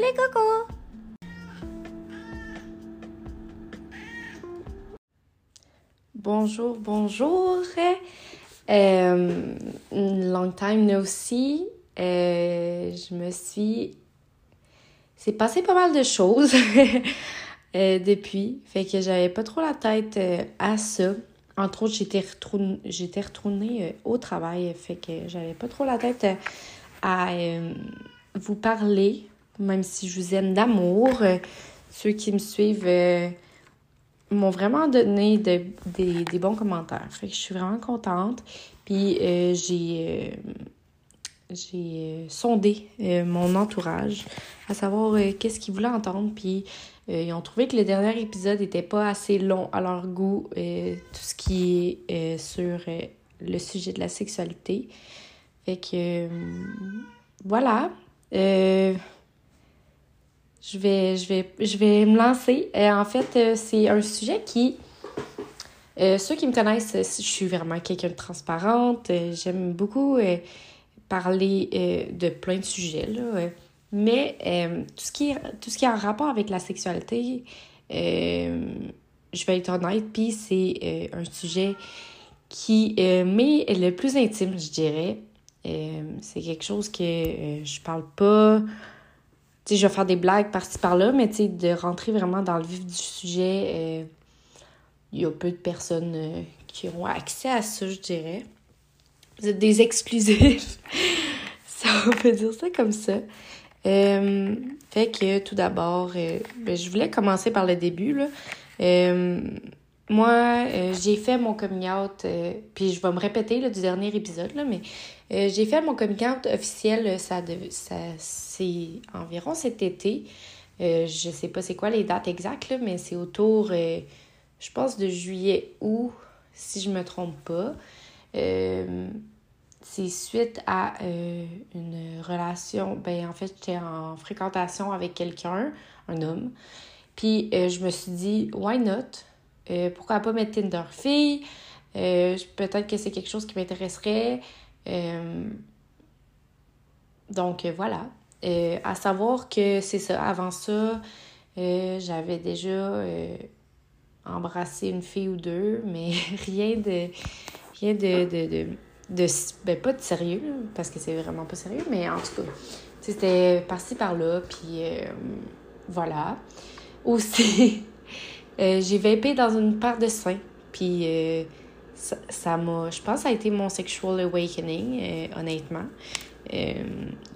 Les cocos! Bonjour, bonjour! Euh, long time no see. Euh, je me suis. C'est passé pas mal de choses euh, depuis. Fait que j'avais pas trop la tête à ça. Entre autres, j'étais retournée, j'étais retournée au travail. Fait que j'avais pas trop la tête à vous parler. Même si je vous aime d'amour. Euh, ceux qui me suivent euh, m'ont vraiment donné de- des, des bons commentaires. Fait que je suis vraiment contente. Puis euh, j'ai j'ai sondé mon entourage à savoir qu'est-ce qu'ils voulaient entendre. Puis ils ont trouvé que le dernier épisode n'était pas assez long à leur goût, tout ce qui est sur le sujet de la sexualité. Fait que voilà. Je vais, je, vais, je vais me lancer. Euh, en fait, euh, c'est un sujet qui. euh, ceux qui me connaissent, je suis vraiment quelqu'un de transparente. J'aime beaucoup parler de plein de sujets. Là, mais tout, ce qui est, tout ce qui est en rapport avec la sexualité, je vais être honnête, puis c'est un sujet qui m'est le plus intime, je dirais. C'est quelque chose que je parle pas sais, je vais faire des blagues par-ci par-là, mais de rentrer vraiment dans le vif du sujet, euh, il y a peu de personnes euh, qui ont accès à ça, je dirais. Vous êtes des exclusifs. ça, on peut dire ça comme ça. Euh, fait que tout d'abord, ben, je voulais commencer par le début. Là. Moi, j'ai fait mon coming out, puis je vais me répéter là, du dernier épisode, là, mais euh, j'ai fait mon coming out officiel, euh, ça, ça c'est environ cet été. Euh, je sais pas c'est quoi les dates exactes, mais c'est autour, euh, je pense, de juillet août, si je me trompe pas. C'est suite à une relation. Ben, en fait, j'étais en fréquentation avec quelqu'un, un homme. Puis, je me suis dit, why not? Pourquoi pas mettre Tinder? Fille? Peut-être que c'est quelque chose qui m'intéresserait. Euh, donc, euh, voilà. À savoir que c'est ça. Avant ça, euh, j'avais déjà embrassé une fille ou deux, mais rien de. Rien de. de, de, de- ben, pas de sérieux, parce que c'est vraiment pas sérieux, mais en tout cas, c'était par-ci par-là, puis voilà. Aussi, j'ai vapé dans une paire de seins, puis ça m'a. je pense ça a été mon sexual awakening, euh, honnêtement. Euh,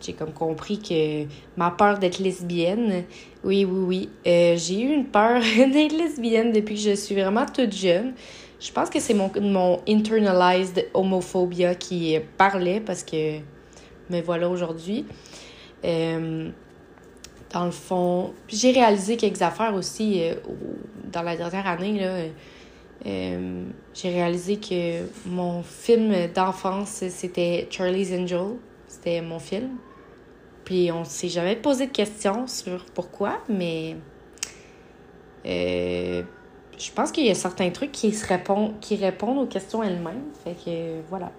j'ai comme compris que ma peur d'être lesbienne, oui, oui, oui, euh, j'ai eu une peur d'être lesbienne depuis que je suis vraiment toute jeune. Je pense que c'est mon, mon internalized homophobia qui parlait parce que me voilà aujourd'hui. Dans le fond, j'ai réalisé quelques affaires aussi au- dans la dernière année. Là, euh, j'ai réalisé que mon film d'enfance, c'était Charlie's Angel. C'était mon film. Puis on s'est jamais posé de questions sur pourquoi, mais euh, je pense qu'il y a certains trucs qui se répondent, qui répondent aux questions elles-mêmes. Fait que voilà.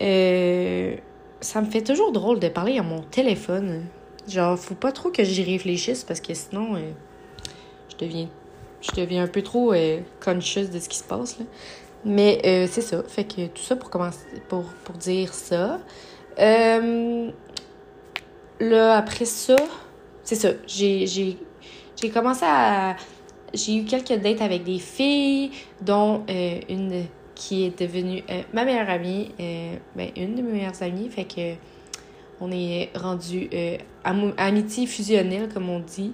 Euh, ça me fait toujours drôle de parler à mon téléphone. Genre, faut pas trop que j'y réfléchisse parce que sinon, je deviens je deviens un peu trop euh, conscious de ce qui se passe. Là. Mais euh, c'est ça. Fait que tout ça pour commencer pour, pour dire ça. Euh, là, après ça, c'est ça. J'ai, commencé à. J'ai eu quelques dates avec des filles, dont une qui est devenue ma meilleure amie. ben, une de mes meilleures amies. Fait que on est rendu amitié fusionnelle, comme on dit.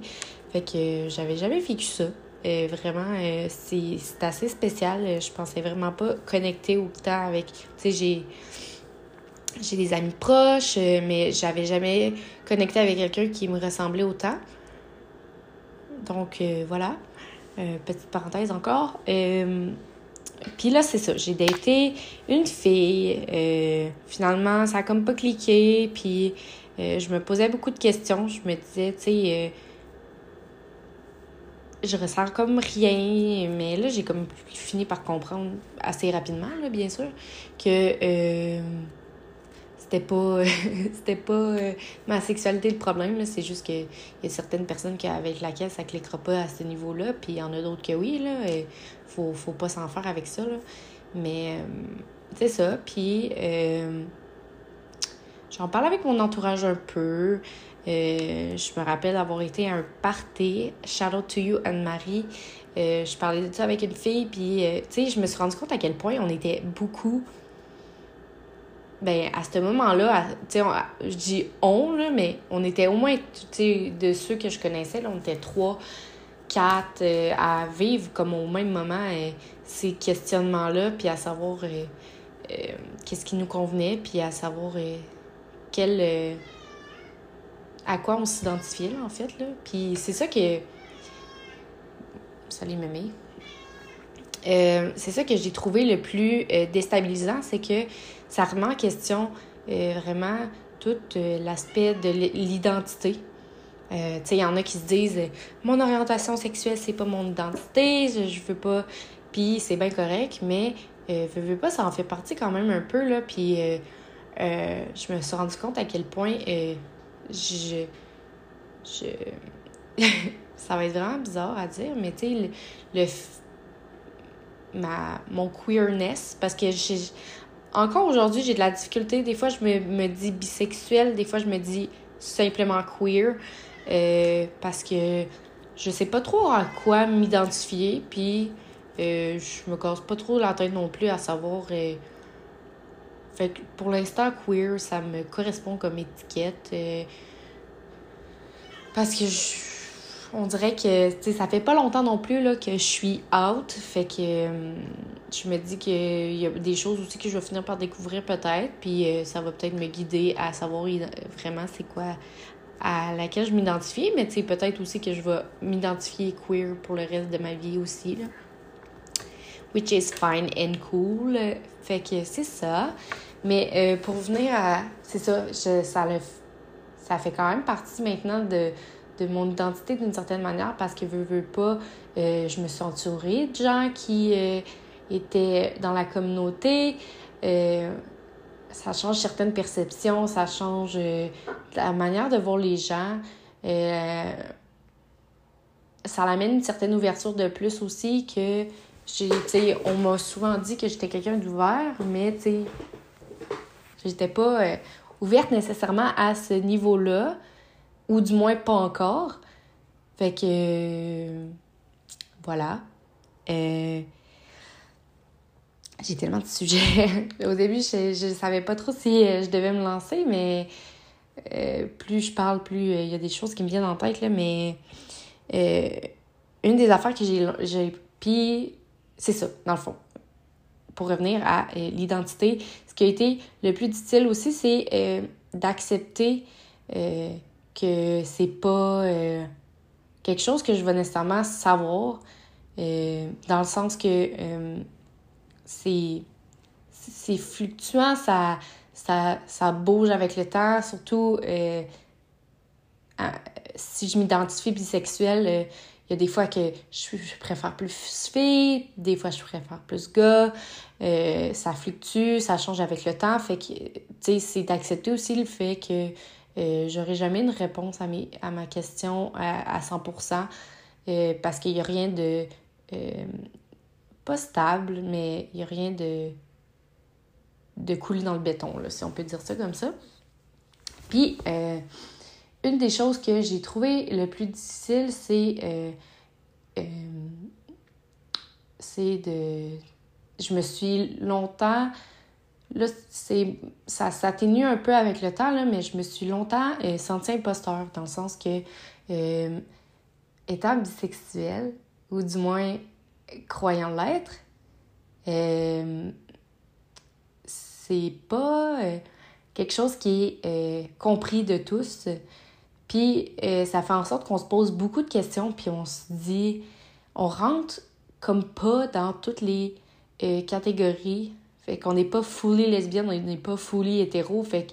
Fait que j'avais jamais vécu ça. Vraiment, euh, c'est assez spécial. Euh, Je pensais vraiment pas connecter autant avec. Tu sais, j'ai. Des amis proches, euh, mais j'avais jamais connecté avec quelqu'un qui me ressemblait autant. Donc voilà. Petite parenthèse encore. Puis là, c'est ça. J'ai daté une fille. finalement, ça a comme pas cliqué. Puis je me posais beaucoup de questions. Je me disais, tu sais, je ressens comme rien. Mais là, j'ai comme fini par comprendre assez rapidement, là, bien sûr, que euh, c'était pas c'était pas euh, ma sexualité le problème c'est juste que il y a certaines personnes avec laquelle ça cliquera pas à ce niveau-là puis il y en a d'autres que oui là et faut faut pas s'en faire avec ça là mais euh, c'est ça puis j'en parle avec mon entourage un peu je me rappelle avoir été à un party shout out to you Anne-Marie je parlais de ça avec une fille puis tu sais je me suis rendu compte à quel point on était beaucoup ben à ce moment-là, tu sais, je dis on, là, mais on était au moins, tu sais, de ceux que je connaissais, on était trois, quatre euh, à vivre comme au même moment euh, ces questionnements-là, puis à savoir euh, qu'est-ce qui nous convenait, puis à savoir quel. À quoi on s'identifiait, là, en fait, là. Puis c'est ça que. Salut, mémé. c'est ça que j'ai trouvé le plus déstabilisant, c'est que ça remet en question euh, vraiment tout euh, l'aspect de l'identité. Euh, tu sais, il y en a qui se disent mon orientation sexuelle, c'est pas mon identité, je, veux pas. Puis c'est bien correct, mais je veux pas, ça en fait partie quand même un peu, là. Puis je me suis rendu compte à quel point je. je... ça va être vraiment bizarre à dire, mais tu sais, le, ma, mon queerness, parce que j'ai encore aujourd'hui, j'ai de la difficulté. Des fois, je me, me, dis bisexuelle, des fois, je me dis simplement queer. Euh, parce que je sais pas trop à quoi m'identifier, puis euh, je me casse pas trop la tête non plus à savoir. Euh, fait que pour l'instant, queer, ça me correspond comme étiquette. parce que je on dirait que ça fait pas longtemps non plus là, que je suis out. Fait que euh, je me dis qu'il y a des choses aussi que je vais finir par découvrir peut-être. Puis euh, ça va peut-être me guider à savoir vraiment c'est quoi à laquelle je m'identifie. Mais peut-être aussi que je vais m'identifier queer pour le reste de ma vie aussi. Which is fine and cool. Fait que c'est ça. Mais euh, pour venir à. C'est ça, ça, ça fait quand même partie maintenant de de mon identité d'une certaine manière parce que veux, veux pas, euh, je me suis entourée de gens qui euh, étaient dans la communauté. Ça change certaines perceptions, ça change la manière de voir les gens. ça amène une certaine ouverture de plus aussi que j'ai, on m'a souvent dit que j'étais quelqu'un d'ouvert, mais tu j'étais pas ouverte nécessairement à ce niveau-là ou du moins pas encore. Fait que voilà. Euh, j'ai tellement de sujets. Au début, je, je savais pas trop si euh, je devais me lancer, mais euh, plus je parle, plus il y a des choses qui me viennent en tête. Là, mais une des affaires que j'ai. Puis, c'est ça, dans le fond. Pour revenir à l'identité, ce qui a été le plus difficile aussi, c'est d'accepter que c'est pas euh, quelque chose que je vais nécessairement savoir, euh, dans le sens que euh, c'est c'est fluctuant, ça, ça, ça bouge avec le temps, surtout si je m'identifie bisexuelle, il y a des fois que je, préfère plus fille, des fois je préfère plus gars, ça fluctue, ça change avec le temps, fait que, tu sais, c'est d'accepter aussi le fait que euh, j'aurai jamais une réponse à, mes, à ma question à, à 100% euh, parce qu'il n'y a rien de. Euh, pas stable, mais il n'y a rien de. de coulé dans le béton, là, si on peut dire ça comme ça. Puis, une des choses que j'ai trouvé le plus difficile, c'est. c'est de. Je me suis longtemps Là, c'est ça s'atténue un peu avec le temps, là, mais je me suis longtemps euh, sentie imposteur, dans le sens que, euh, étant bisexuelle, ou du moins croyant l'être, euh, c'est pas quelque chose qui est compris de tous. Puis ça fait en sorte qu'on se pose beaucoup de questions, puis on se dit, on rentre comme pas dans toutes les catégories fait qu'on n'est pas fully lesbienne, on n'est pas fully hétéro. Fait que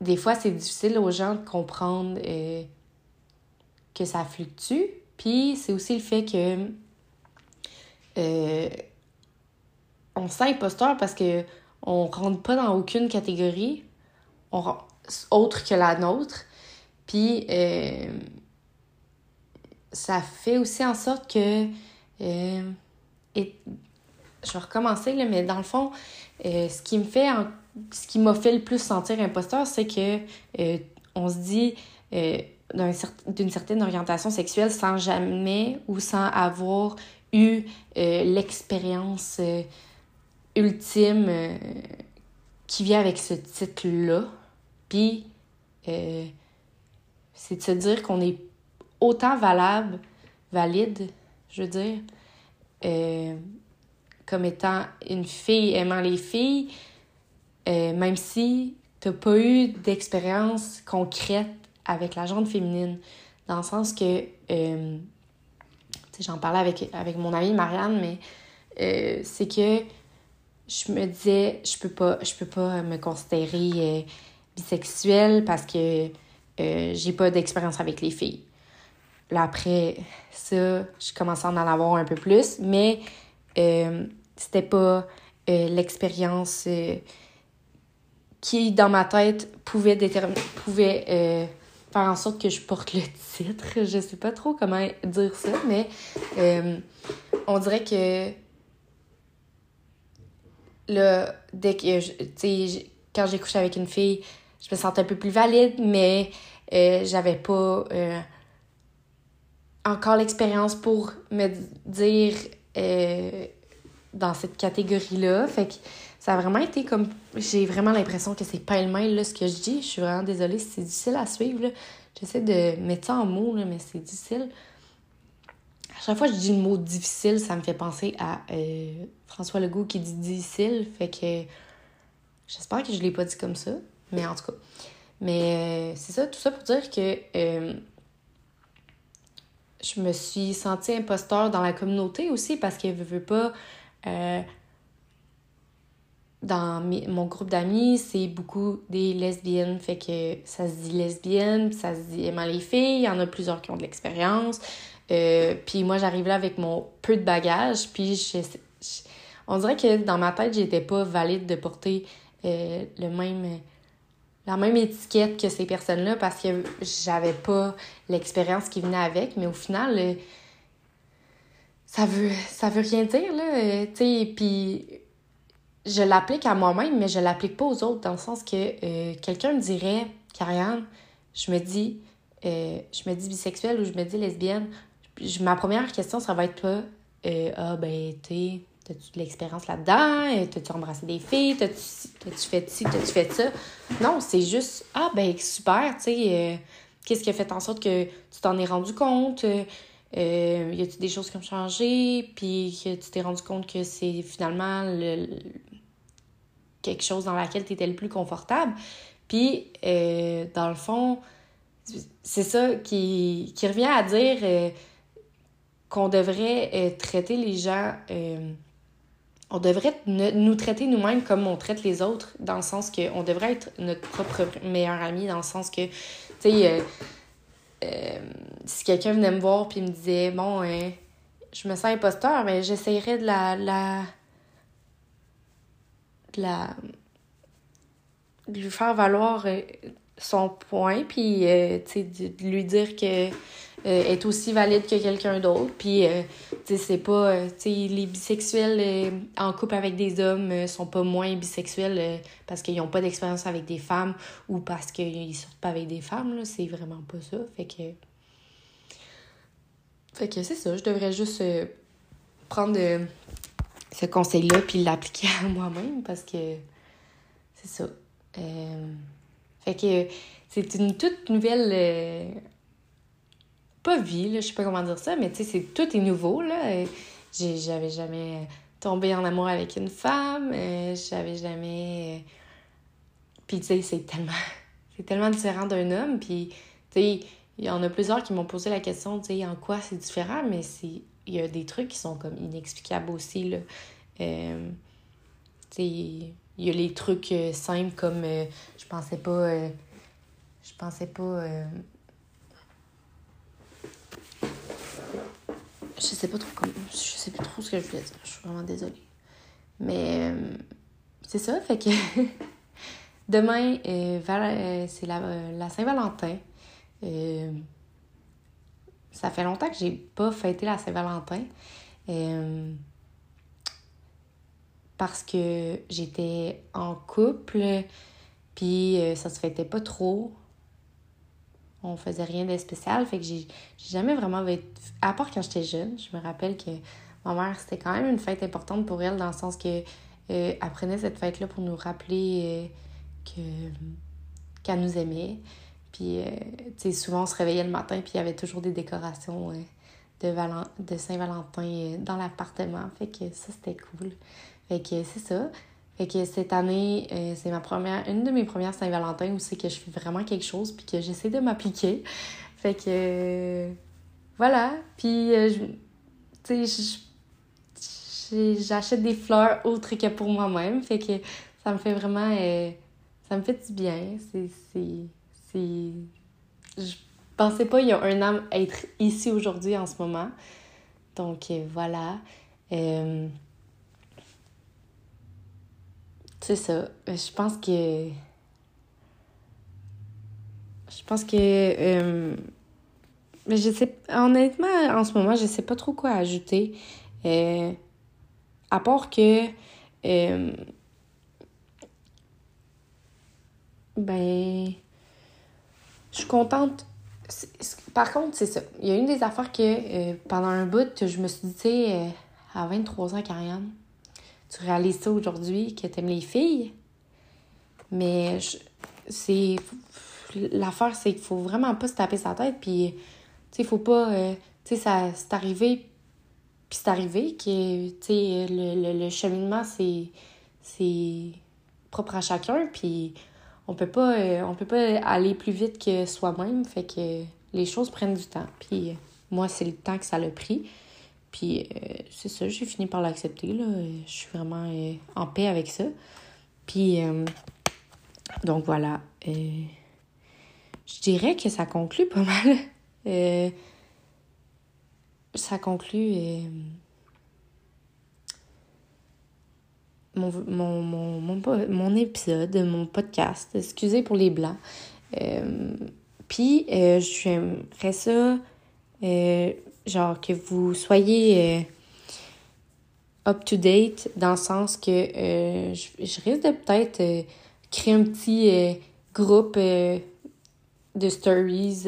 des fois, c'est difficile aux gens de comprendre euh, que ça fluctue. Puis c'est aussi le fait que euh, on sent imposteur parce que on rentre pas dans aucune catégorie. autre que la nôtre. Puis ça fait aussi en sorte que et, je vais recommencer, là, mais dans le fond, ce qui me fait ce qui m'a fait le plus sentir imposteur, c'est que on se dit d'une certaine orientation sexuelle sans jamais ou sans avoir eu euh, l'expérience euh, ultime euh, qui vient avec ce titre-là. Puis, c'est de se dire qu'on est autant valable, valide, je veux dire, comme étant une fille aimant les filles, même si tu n'as pas eu d'expérience concrète avec la jante féminine. Dans le sens que, euh, j'en parlais avec, avec mon amie Marianne, mais euh, c'est que je me disais, je peux pas, je peux pas me considérer euh, bisexuelle parce que j'ai pas d'expérience avec les filles. Là, après ça, je commençais à en avoir un peu plus, mais c'était pas l'expérience qui, dans ma tête, pouvait pouvait faire en sorte que je porte le titre. Je sais pas trop comment dire ça, mais euh, on dirait que là, dès que, tu sais, quand j'ai couché avec une fille, je me sentais un peu plus valide, mais euh, j'avais pas euh, encore l'expérience pour me dire dans cette catégorie-là. Fait que ça a vraiment été comme. J'ai vraiment l'impression que c'est pas le même ce que je dis. Je suis vraiment désolée, c'est difficile à suivre. J'essaie de mettre ça en mots, là, mais c'est difficile. À chaque fois que je dis le mot difficile, ça me fait penser à euh, François Legault qui dit difficile. Fait que j'espère que je l'ai pas dit comme ça. Mais en tout cas. Mais euh, c'est ça, tout ça pour dire que euh, je me suis sentie imposteur dans la communauté aussi parce qu'elle veut pas dans mon groupe d'amis, c'est beaucoup des lesbiennes. Fait que ça se dit lesbienne, ça se dit aimant les filles. Il y en a plusieurs qui ont de l'expérience. Euh, puis moi, j'arrive là avec mon peu de bagages. Puis on dirait que dans ma tête, j'étais pas valide de porter euh, le même la même étiquette que ces personnes-là parce que j'avais pas l'expérience qui venait avec. Mais au final, euh, ça veut rien dire, là. tu sais, puis je l'applique à moi-même, mais je l'applique pas aux autres, dans le sens que euh, quelqu'un me dirait, Karianne, je me dis, euh, bisexuelle ou je me dis lesbienne, ma première question, ça va être pas, euh, ah ben, tu T'as-tu de l'expérience là-dedans? T'as-tu embrassé des filles? T'as-tu fait ci? T'as-tu fait ça? Non, c'est juste, ah ben super, tu sais, qu'est-ce qui a fait en sorte que tu t'en es rendu compte? Euh, y a-tu des choses qui ont changé? Puis que tu t'es rendu compte que c'est finalement le, quelque chose dans laquelle tu étais le plus confortable? Puis, euh, dans le fond, c'est ça qui, qui, revient à dire euh, qu'on devrait euh, traiter les gens. On devrait nous traiter nous-mêmes comme on traite les autres, dans le sens qu'on devrait être notre propre meilleur ami, dans le sens que, tu sais, si quelqu'un venait me voir puis me disait, bon, je me sens imposteur, mais j'essayerais de la, la la de lui faire valoir euh, son point puis euh, de, lui dire que euh, est aussi valide que quelqu'un d'autre puis c'est pas les bisexuels en couple avec des hommes sont pas moins bisexuels parce qu'ils ont pas d'expérience avec des femmes ou parce qu'ils sortent pas avec des femmes c'est vraiment pas ça fait que fait que c'est ça je devrais juste prendre ce conseil-là puis l'appliquer à moi-même parce que c'est ça. Euh, fait que c'est une toute nouvelle. Euh, pas là, je sais pas comment dire ça, mais tu sais, c'est tout est nouveau, là. J'avais jamais tombé en amour avec une femme, euh, j'avais jamais. Puis tu sais, c'est tellement. C'est tellement différent d'un homme, puis tu sais, il y en a plusieurs qui m'ont posé la question, tu sais, en quoi c'est différent, mais c'est il y a des trucs qui sont comme inexplicables aussi. Là. Euh, il y a les trucs euh, simples comme euh, je pensais pas. je pensais pas. Je sais pas trop comme. Je sais plus trop ce que je voulais dire. Je suis vraiment désolée. Mais c'est ça, fait que. demain, c'est la, la Saint-Valentin. ça fait longtemps que j'ai pas fêté la Saint-Valentin. parce que j'étais en couple, puis ça se fêtait pas trop on faisait rien de spécial. Fait que j'ai jamais vraiment. À part quand j'étais jeune, je me rappelle que ma mère, c'était quand même une fête importante pour elle, dans le sens que euh, elle prenait cette fête-là pour nous rappeler euh, que qu'elle nous aimait. Puis, euh, tu sais, souvent, on se réveillait le matin, puis il y avait toujours des décorations de, de Saint-Valentin dans l'appartement. Fait que ça, c'était cool. Fait que c'est ça. Fait que cette année, euh, c'est ma première, une de mes premières Saint-Valentin où c'est que je fais vraiment quelque chose puis que j'essaie de m'appliquer. Fait que euh, voilà. Puis, euh, tu sais, j'achète des fleurs autres que pour moi-même. Fait que ça me fait vraiment. ça me fait du bien. C'est. C'est. Je pensais pas il y a un an être ici aujourd'hui en ce moment. Donc voilà. C'est ça. Euh, je pense que. Je pense que. Euh, mais je sais. Honnêtement, en ce moment, je sais pas trop quoi ajouter. Euh, à part que. ben. Je suis contente. Par contre, c'est ça. Il y a une des affaires que pendant un bout, je me suis dit, tu sais, à 23 ans, Karianne tu réalises ça aujourd'hui, que tu aimes les filles? Mais c'est. L'affaire, c'est qu'il faut vraiment pas se taper sa tête. Puis, tu sais, faut pas. Euh, tu sais, c'est arrivé. Puis c'est arrivé que, tu sais, le, le, cheminement, c'est. C'est propre à chacun. Puis, on peut pas. Euh, on peut pas aller plus vite que soi-même. Fait que les choses prennent du temps. Puis, moi, c'est le temps que ça l'a pris. Puis euh, c'est ça, j'ai fini par l'accepter. Je suis vraiment euh, en paix avec ça. Puis euh, donc voilà. je dirais que ça conclut pas mal. ça conclut mon, mon, mon, mon, épisode, mon podcast. Excusez pour les blancs. Puis j'aimerais ça genre que vous soyez euh, up-to-date dans le sens que euh, je, risque de peut-être euh, créer un petit groupe de stories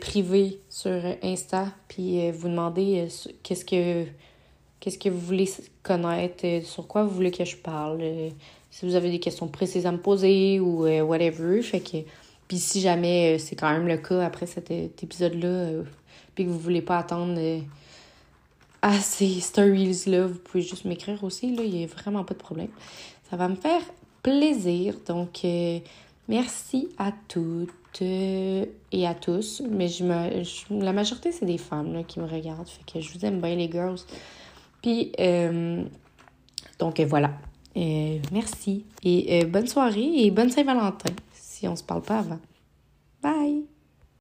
privés sur Insta, puis vous demander qu'est-ce que qu'est-ce que vous voulez connaître, sur quoi vous voulez que je parle, si vous avez des questions précises à me poser ou whatever. Fait que, puis si jamais c'est quand même le cas après cet épisode-là, puis que vous voulez pas attendre euh, à ces stories-là, vous pouvez juste m'écrire aussi, là, il n'y a vraiment pas de problème. Ça va me faire plaisir. Donc, euh, merci à toutes euh, et à tous. Mais je me, la majorité, c'est des femmes là, qui me regardent. Fait que je vous aime bien, les girls. Puis, donc voilà. merci. Et bonne soirée et bonne Saint-Valentin, si on se parle pas avant. Bye!